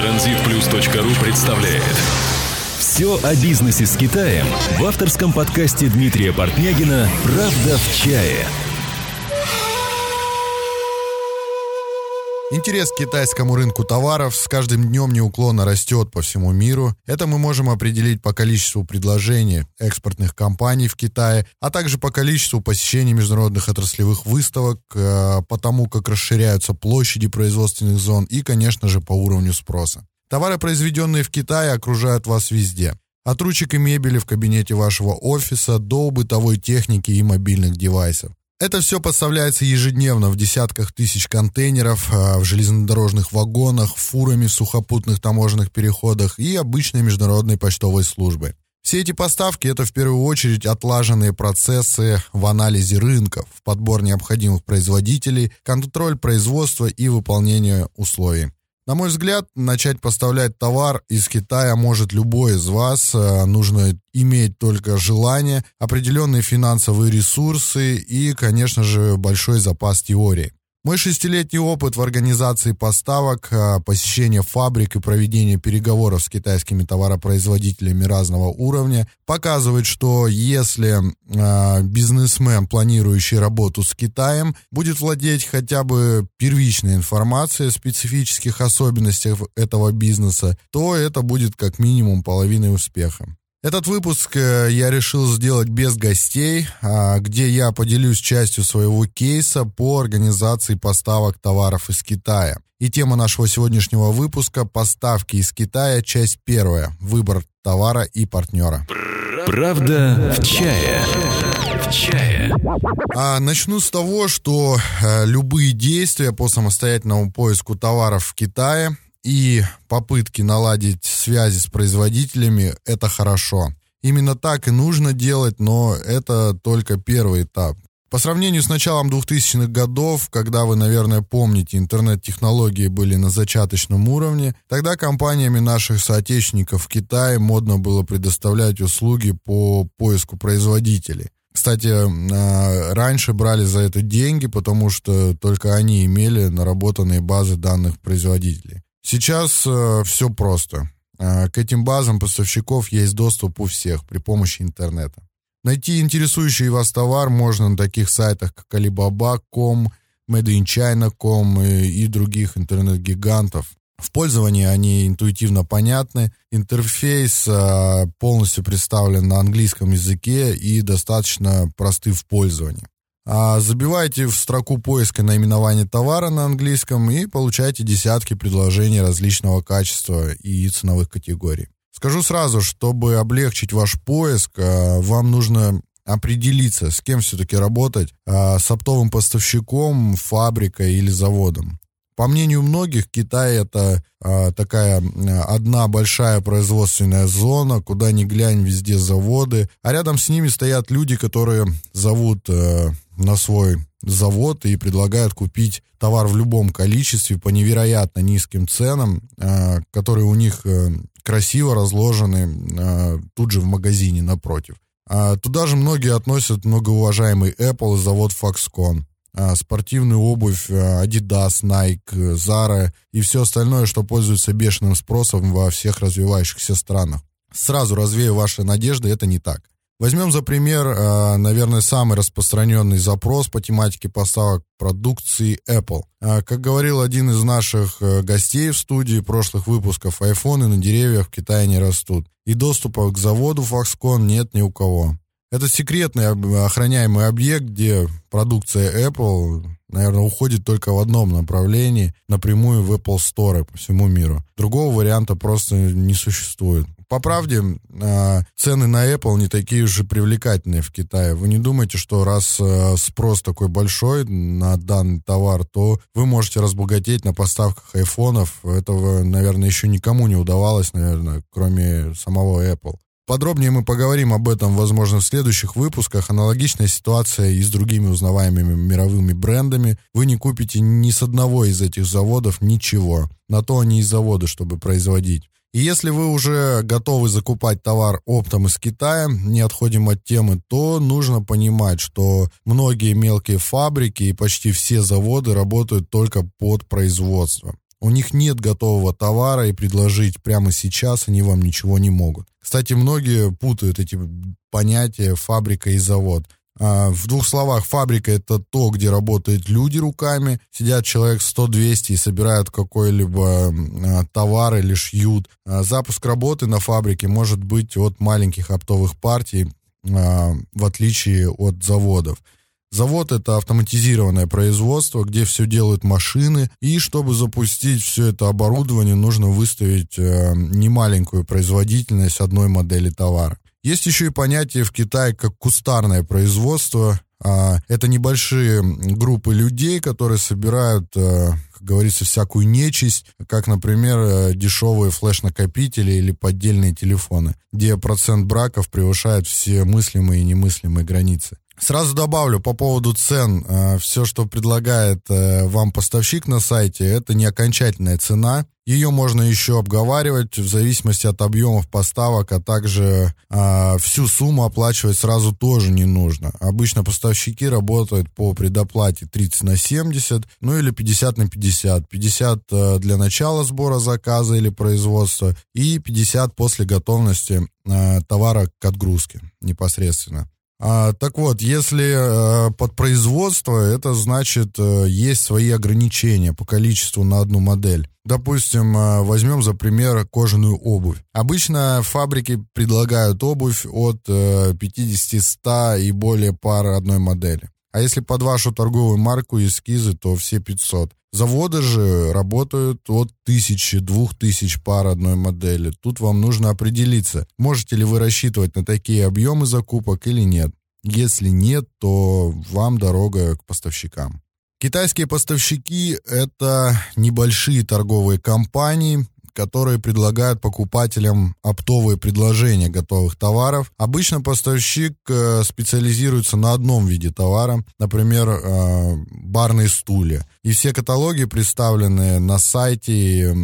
Транзитплюс.ру представляет Все о бизнесе с Китаем в авторском подкасте Дмитрия Портнягина «Правда в чае». Интерес к китайскому рынку товаров с каждым днем неуклонно растет по всему миру. Это мы можем определить по количеству предложений экспортных компаний в Китае, а также по количеству посещений международных отраслевых выставок, э, по тому, как расширяются площади производственных зон и, конечно же, по уровню спроса. Товары, произведенные в Китае, окружают вас везде. От ручек и мебели в кабинете вашего офиса до бытовой техники и мобильных девайсов. Это все поставляется ежедневно в десятках тысяч контейнеров, а, в железнодорожных вагонах, фурами в сухопутных таможенных переходах и обычной международной почтовой службы. Все эти поставки – это в первую очередь отлаженные процессы в анализе рынков, подбор необходимых производителей, контроль производства и выполнение условий. На мой взгляд, начать поставлять товар из Китая может любой из вас. Э, нужно иметь только желание, определенные финансовые ресурсы и, конечно же, большой запас теории. Мой шестилетний опыт в организации поставок, а, посещение фабрик и проведение переговоров с китайскими товаропроизводителями разного уровня показывает, что если э, бизнесмен, планирующий работу с Китаем, будет владеть хотя бы первичной информацией о специфических особенностях этого бизнеса, то это будет как минимум половиной успеха. Этот выпуск э, я решил сделать без гостей, а, где я поделюсь частью своего кейса по организации поставок товаров из Китая. И тема нашего сегодняшнего выпуска – поставки из Китая, часть первая. Выбор товара и партнера. Правда в чае. В чае. А, начну с того, что э, любые действия по самостоятельному поиску товаров в Китае и попытки наладить связи с производителями – это хорошо. Именно так и нужно делать, но это только первый этап. По сравнению с началом 2000-х годов, когда вы, наверное, помните, интернет-технологии были на зачаточном уровне, тогда компаниями наших соотечественников в Китае модно было предоставлять услуги по поиску производителей. Кстати, а, раньше брали за это деньги, потому что только они имели наработанные базы данных производителей. Сейчас э, все просто. Э, к этим базам поставщиков есть доступ у всех при помощи интернета. Найти интересующий вас товар можно на таких сайтах, как Alibaba.com, MadeInChina.com и, и других интернет-гигантов. В пользовании они интуитивно понятны, интерфейс э, полностью представлен на английском языке и достаточно просты в пользовании. А забивайте в строку поиска наименование товара на английском и получайте десятки предложений различного качества и ценовых категорий. Скажу сразу, чтобы облегчить ваш поиск, а, вам нужно определиться, с кем все-таки работать, а, с оптовым поставщиком, фабрикой или заводом. По мнению многих, Китай это а, такая одна большая производственная зона, куда ни глянь, везде заводы, а рядом с ними стоят люди, которые зовут а, на свой завод и предлагают купить товар в любом количестве по невероятно низким ценам, э, которые у них э, красиво разложены э, тут же в магазине напротив. А туда же многие относят многоуважаемый Apple и завод Foxconn. А спортивную обувь Adidas, Nike, Zara и все остальное, что пользуется бешеным спросом во всех развивающихся странах. Сразу развею ваши надежды, это не так. Возьмем за пример, э, наверное, самый распространенный запрос по тематике поставок продукции Apple. Как говорил один из наших э, гостей в студии прошлых выпусков, айфоны на деревьях в Китае не растут. И доступа к заводу Foxconn нет ни у кого. Это секретный охраняемый объект, где продукция Apple, наверное, уходит только в одном направлении, напрямую в Apple Store по всему миру. Другого варианта просто не существует. По правде, а, цены на Apple не такие уже привлекательные в Китае. Вы не думайте, что раз а, спрос такой большой на данный товар, то вы можете разбогатеть на поставках айфонов. Этого, наверное, еще никому не удавалось, наверное, кроме самого Apple. Подробнее мы поговорим об этом, возможно, в следующих выпусках. Аналогичная ситуация и с другими узнаваемыми мировыми брендами. Вы не купите ни с одного из этих заводов ничего. На то они и заводы, чтобы производить. И если вы уже готовы закупать товар оптом из Китая, не отходим от темы, то нужно понимать, что многие мелкие фабрики и почти все заводы работают только под производство. У них нет готового товара, и предложить прямо сейчас они вам ничего не могут. Кстати, многие путают эти понятия фабрика и завод. А, в двух словах, фабрика это то, где работают люди руками, сидят человек 100-200 и собирают какой-либо а, товар или шьют. А, запуск работы на фабрике может быть от маленьких оптовых партий, в отличие от заводов. Завод это автоматизированное производство, где все делают машины, и чтобы запустить все это оборудование, нужно выставить э, немаленькую производительность одной модели товара. Есть еще и понятие в Китае как кустарное производство. А, это небольшие группы людей, которые собирают, э, как говорится, всякую нечисть, как, например, э, дешевые флеш-накопители или поддельные телефоны, где процент браков превышает все мыслимые и немыслимые границы. Сразу добавлю по поводу цен. Э, Все, что предлагает вам поставщик на сайте, это не окончательная цена. Ее можно еще обговаривать в зависимости от объемов поставок, а также э, всю сумму оплачивать сразу тоже не нужно. Обычно поставщики работают по предоплате 30 на 70, ну или 50 на 50. 50 э, для начала сбора заказа или производства и 50 после готовности э, товара к отгрузке непосредственно. А, так вот, если э, под производство, это значит, э, есть свои ограничения по количеству на одну модель. Допустим, э, возьмем за пример кожаную обувь. Обычно фабрики предлагают обувь от э, 50-100 и более пар одной модели. А если под вашу торговую марку эскизы, то все 500. Заводы же работают от тысячи, двух тысяч пар одной модели. Тут вам нужно определиться, можете ли вы рассчитывать на такие объемы закупок или нет. Если нет, то вам дорога к поставщикам. Китайские поставщики – это небольшие торговые компании, которые предлагают покупателям оптовые предложения готовых товаров. Обычно поставщик э, специализируется на одном виде товара, например, э, барные стулья. И все каталоги, представленные на сайте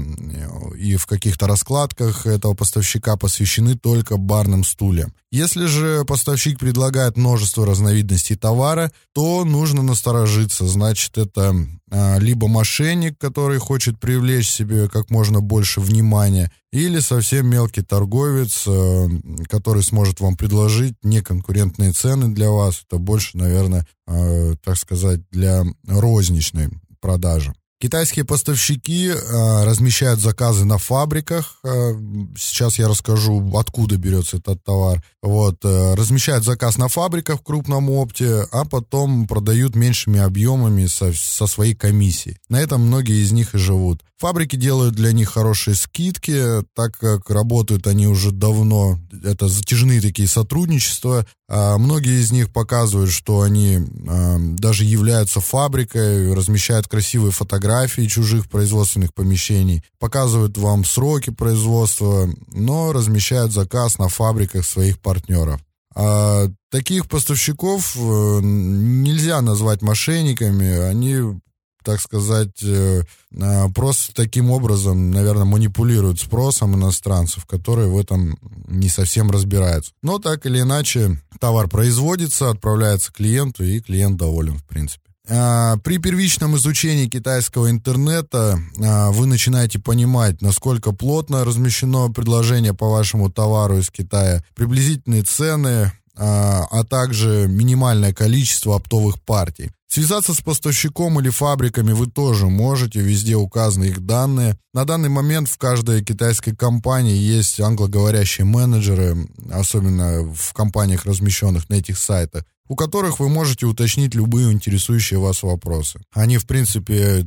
и в каких-то раскладках этого поставщика, посвящены только барным стульям. Если же поставщик предлагает множество разновидностей товара, то нужно насторожиться. Значит, это либо мошенник, который хочет привлечь себе как можно больше внимания, или совсем мелкий торговец, а, который сможет вам предложить неконкурентные цены для вас. Это больше, наверное, а, так сказать, для розничной продажи. Китайские поставщики э, размещают заказы на фабриках. Э, сейчас я расскажу, откуда берется этот товар. Вот, э, размещают заказ на фабриках в крупном опте, а потом продают меньшими объемами со, со своей комиссией. На этом многие из них и живут. Фабрики делают для них хорошие скидки, так как работают они уже давно. Это затяжные такие сотрудничества. А многие из них показывают, что они а, даже являются фабрикой, размещают красивые фотографии чужих производственных помещений, показывают вам сроки производства, но размещают заказ на фабриках своих партнеров. А таких поставщиков э, нельзя назвать мошенниками, они так сказать, э, а, просто таким образом, наверное, манипулируют спросом иностранцев, которые в этом не совсем разбираются. Но так или иначе, товар производится, отправляется клиенту, и клиент доволен, в принципе. А, при первичном изучении китайского интернета а, вы начинаете понимать, насколько плотно размещено предложение по вашему товару из Китая, приблизительные цены, а также минимальное количество оптовых партий. Связаться с поставщиком или фабриками вы тоже можете, везде указаны их данные. На данный момент в каждой китайской компании есть англоговорящие менеджеры, особенно в компаниях, размещенных на этих сайтах, у которых вы можете уточнить любые интересующие вас вопросы. Они, в принципе,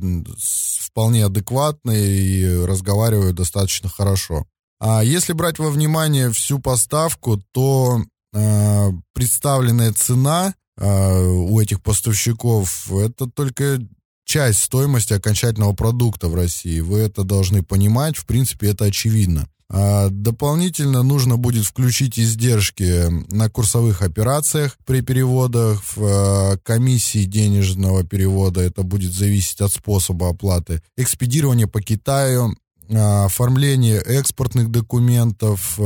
вполне адекватны и разговаривают достаточно хорошо. А если брать во внимание всю поставку, то э, представленная цена а, у этих поставщиков, это только часть стоимости окончательного продукта в России. Вы это должны понимать, в принципе, это очевидно. А дополнительно нужно будет включить издержки на курсовых операциях при переводах, в а, комиссии денежного перевода, это будет зависеть от способа оплаты, экспедирование по Китаю, оформление экспортных документов,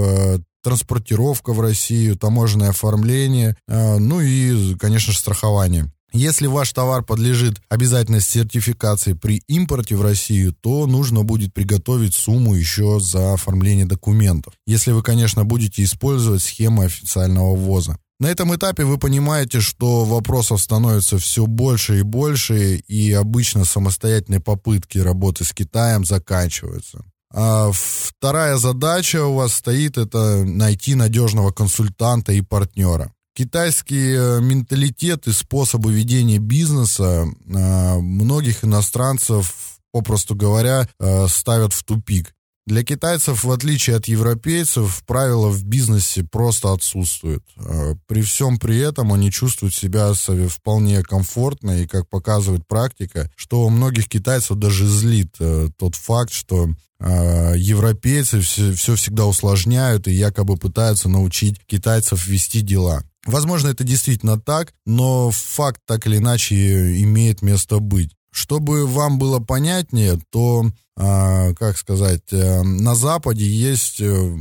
транспортировка в Россию, таможенное оформление, э, ну и, конечно же, страхование. Если ваш товар подлежит обязательной сертификации при импорте в Россию, то нужно будет приготовить сумму еще за оформление документов. Если вы, конечно, будете использовать схемы официального ввоза. На этом этапе вы понимаете, что вопросов становится все больше и больше, и обычно самостоятельные попытки работы с Китаем заканчиваются. А вторая задача у вас стоит это найти надежного консультанта и партнера. Китайский э, менталитет и способы ведения бизнеса э, многих иностранцев, попросту говоря, э, ставят в тупик. Для китайцев, в отличие от европейцев, правила в бизнесе просто отсутствуют. При всем при этом они чувствуют себя вполне комфортно, и, как показывает практика, что у многих китайцев даже злит тот факт, что европейцы все, все всегда усложняют и якобы пытаются научить китайцев вести дела. Возможно, это действительно так, но факт так или иначе имеет место быть. Чтобы вам было понятнее, то, э, как сказать, э, на Западе есть э,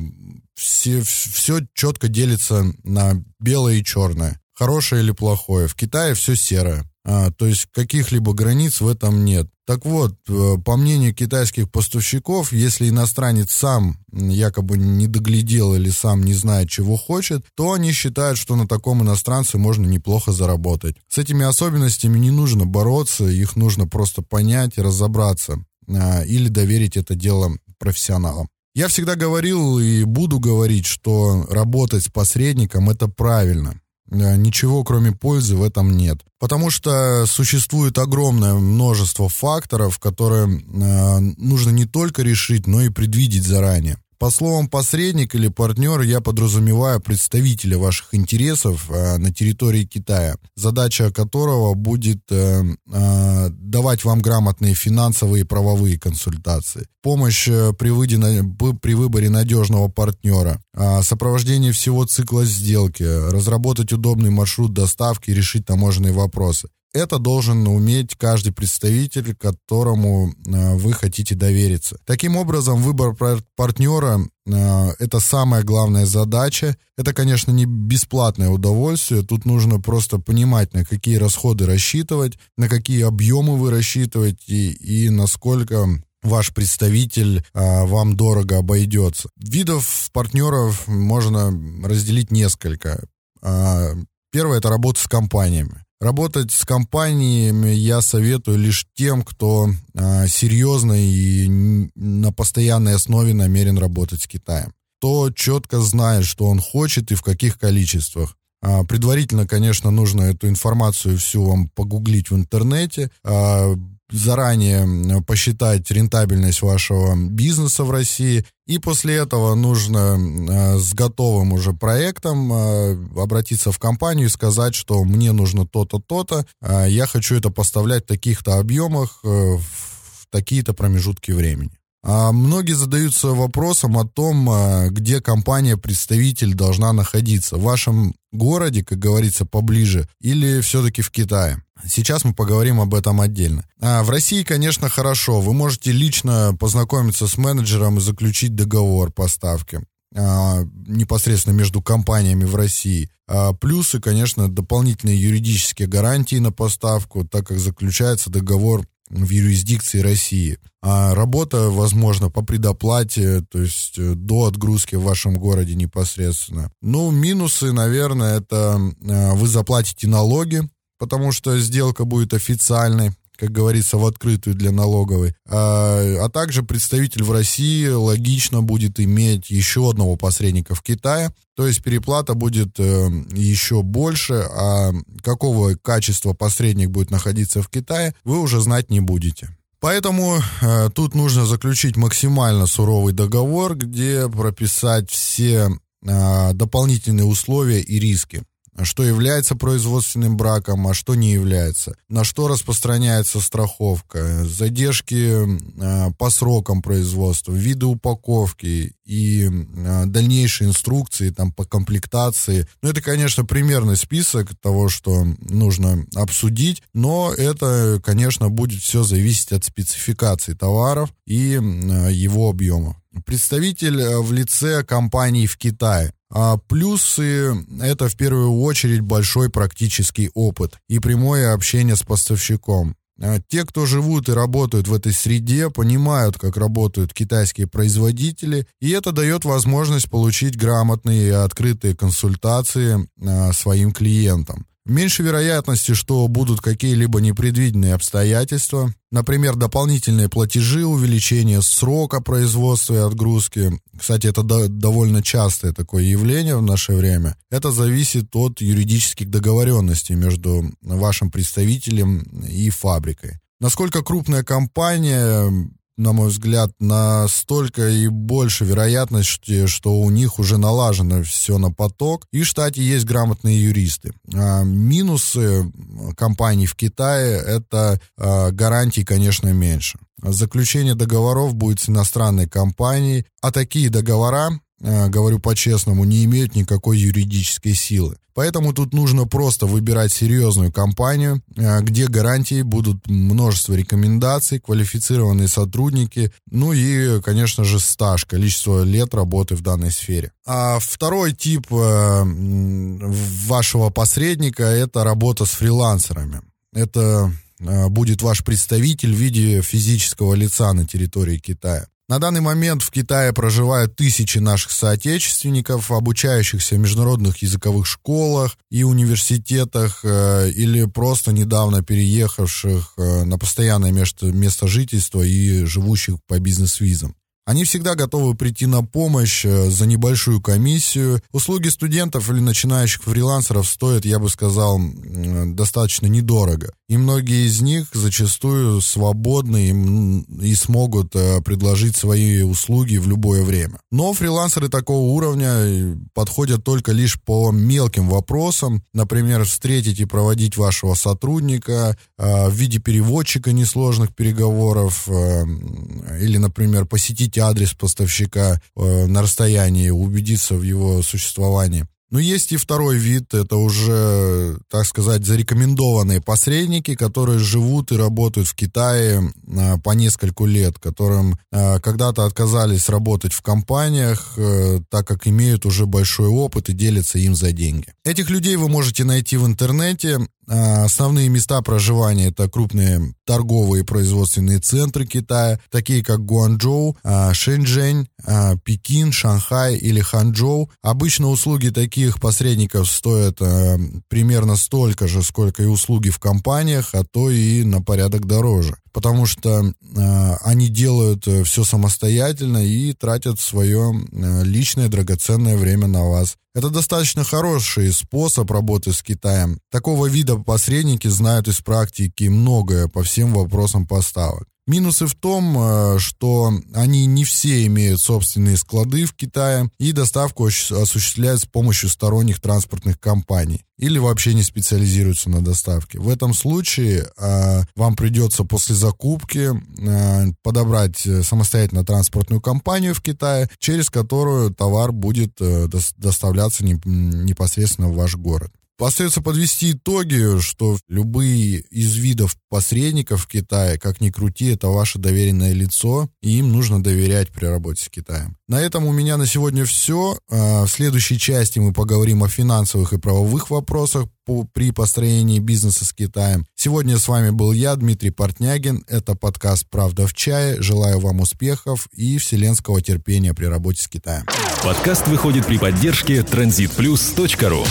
все, все четко делится на белое и черное, хорошее или плохое. В Китае все серое. А, то есть каких-либо границ в этом нет. Так вот, э, по мнению китайских поставщиков, если иностранец сам якобы не доглядел или сам не знает, чего хочет, то они считают, что на таком иностранце можно неплохо заработать. С этими особенностями не нужно бороться, их нужно просто понять и разобраться, а, или доверить это дело профессионалам. Я всегда говорил и буду говорить, что работать с посредником это правильно. Э, ничего кроме пользы в этом нет. Потому что существует огромное множество факторов, которые э, нужно не только решить, но и предвидеть заранее. По словам посредник или партнер, я подразумеваю представителя ваших интересов э, на территории Китая, задача которого будет э, э, давать вам грамотные финансовые и правовые консультации, помощь э, при, выйде на, при выборе надежного партнера, э, сопровождение всего цикла сделки, разработать удобный маршрут доставки и решить таможенные вопросы. Это должен уметь каждый представитель, которому э, вы хотите довериться. Таким образом, выбор партнера э, это самая главная задача. Это, конечно, не бесплатное удовольствие. Тут нужно просто понимать, на какие расходы рассчитывать, на какие объемы вы рассчитываете и насколько ваш представитель а, вам дорого обойдется. Видов партнеров можно разделить несколько. А, первое это работа с компаниями. Работать с компаниями я советую лишь тем, кто э, серьезно и на постоянной основе намерен работать с Китаем. Кто четко знает, что он хочет и в каких количествах. А, предварительно, конечно, нужно эту информацию всю вам погуглить в интернете, а, заранее посчитать рентабельность вашего бизнеса в России, и после этого нужно э, с готовым уже проектом э, обратиться в компанию и сказать, что мне нужно то-то, то-то, э, я хочу это поставлять в таких-то объемах э, в такие-то промежутки времени. А многие задаются вопросом о том, а, где компания-представитель должна находиться. В вашем городе, как говорится, поближе, или все-таки в Китае. Сейчас мы поговорим об этом отдельно. А в России, конечно, хорошо. Вы можете лично познакомиться с менеджером и заключить договор поставки а, непосредственно между компаниями в России. Плюсы, конечно, дополнительные юридические гарантии на поставку, так как заключается договор в юрисдикции России. А работа, возможно, по предоплате, то есть э, до отгрузки в вашем городе непосредственно. Ну, минусы, наверное, это э, вы заплатите налоги, потому что сделка будет официальной как говорится, в открытую для налоговой. А, а также представитель в России логично будет иметь еще одного посредника в Китае. То есть переплата будет э, еще больше, а какого качества посредник будет находиться в Китае, вы уже знать не будете. Поэтому э, тут нужно заключить максимально суровый договор, где прописать все э, дополнительные условия и риски что является производственным браком, а что не является, на что распространяется страховка, задержки э, по срокам производства, виды упаковки и э, дальнейшие инструкции там по комплектации. Ну, это, конечно, примерный список того, что нужно обсудить, но это, конечно, будет все зависеть от спецификации товаров и его объема. Представитель в лице компании в Китае А плюсы – это в первую очередь большой практический опыт и прямое общение с поставщиком. А те, кто живут и работают в этой среде, понимают, как работают китайские производители, и это дает возможность получить грамотные и открытые консультации а, своим клиентам. Меньше вероятности, что будут какие-либо непредвиденные обстоятельства, например, дополнительные платежи, увеличение срока производства и отгрузки. Кстати, это до, довольно частое такое явление в наше время. Это зависит от юридических договоренностей между вашим представителем и фабрикой. Насколько крупная компания на мой взгляд, настолько и больше вероятности, что у них уже налажено все на поток, и в штате есть грамотные юристы. А, минусы компаний в Китае – это а, гарантии, конечно, меньше. Заключение договоров будет с иностранной компанией, а такие договора говорю по-честному, не имеют никакой юридической силы. Поэтому тут нужно просто выбирать серьезную компанию, э, где гарантии будут множество рекомендаций, квалифицированные сотрудники, ну и, конечно же, стаж, количество лет работы в данной сфере. А второй тип э, вашего посредника – это работа с фрилансерами. Это будет ваш представитель в виде физического лица на территории Китая. На данный момент в Китае проживают тысячи наших соотечественников, обучающихся в международных языковых школах и университетах, э, или просто недавно переехавших э, на постоянное место, место жительства и живущих по бизнес-визам. Они всегда готовы прийти на помощь э, за небольшую комиссию. Услуги студентов или начинающих фрилансеров стоят, я бы сказал, достаточно недорого. И многие из них зачастую свободны и, смогут э, предложить свои услуги в любое время. Но фрилансеры такого уровня э, подходят только лишь по мелким вопросам. Например, встретить и проводить вашего сотрудника в виде переводчика несложных переговоров или, например, посетить посмотрите адрес поставщика э, на расстоянии, убедиться в его существовании. Но есть и второй вид, это уже, так сказать, зарекомендованные посредники, которые живут и работают в Китае а, по нескольку лет, которым а, когда-то отказались работать в компаниях, а, так как имеют уже большой опыт и делятся им за деньги. Этих людей вы можете найти в интернете, Основные места проживания это крупные торговые и производственные центры Китая, такие как Гуанчжоу, а, Шэньчжэнь, а, Пекин, Шанхай или Ханчжоу. Обычно услуги таких посредников стоят примерно столько же, сколько и услуги в компаниях, а то и на порядок дороже потому что они делают э, все самостоятельно и тратят свое личное драгоценное время на вас. Это достаточно хороший способ работы с Китаем. Такого вида посредники знают из практики многое по всем вопросам поставок. Минусы в том, э, что они не все имеют собственные склады в Китае и доставку осуществляют с помощью сторонних транспортных компаний или вообще не специализируются на доставке. В этом случае э, вам придется после закупки э, подобрать самостоятельно транспортную компанию в Китае, через которую товар будет доставляться непосредственно в ваш город. Остается подвести итоги, что любые из видов посредников в Китае, как ни крути, это ваше доверенное лицо, и им нужно доверять при работе с Китаем. На этом у меня на сегодня все. А, в следующей части мы поговорим о финансовых и правовых вопросах по, при построении бизнеса с Китаем. Сегодня с вами был я, Дмитрий Портнягин. Это подкаст «Правда в чае». Желаю вам успехов и вселенского терпения при работе с Китаем. Подкаст выходит при поддержке transitplus.ru